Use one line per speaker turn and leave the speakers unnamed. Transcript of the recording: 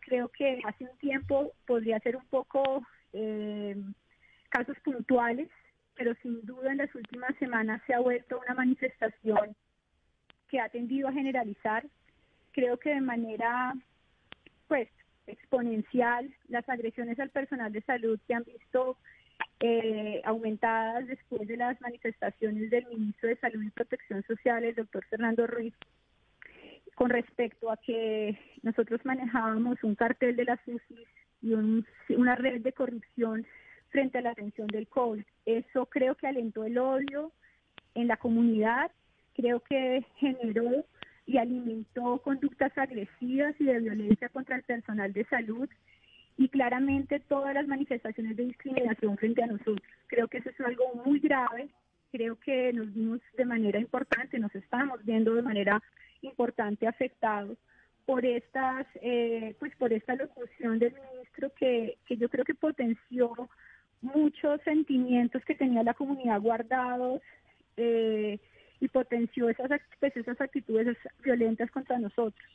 creo que hace un tiempo podría ser un poco eh, casos puntuales, pero sin duda en las últimas semanas se ha vuelto una manifestación que ha tendido a generalizar, creo que de manera pues exponencial las agresiones al personal de salud se han visto eh, aumentadas después de las manifestaciones del ministro de Salud y Protección Social, el doctor Fernando Ruiz, con respecto a que nosotros manejábamos un cartel de las UCI y una red de corrupción frente a la atención del COVID. Eso creo que alentó el odio en la comunidad, creo que generó y alimentó conductas agresivas y de violencia contra el personal de salud y claramente todas las manifestaciones de discriminación frente a nosotros. Creo que eso es algo muy grave, creo que nos vimos de manera importante, nos estamos viendo de manera importante afectados por estas, eh, pues por esta locución del ministro que, que yo creo que potenció muchos sentimientos que tenía la comunidad guardados eh, y potenció esas, pues esas actitudes violentas contra nosotros.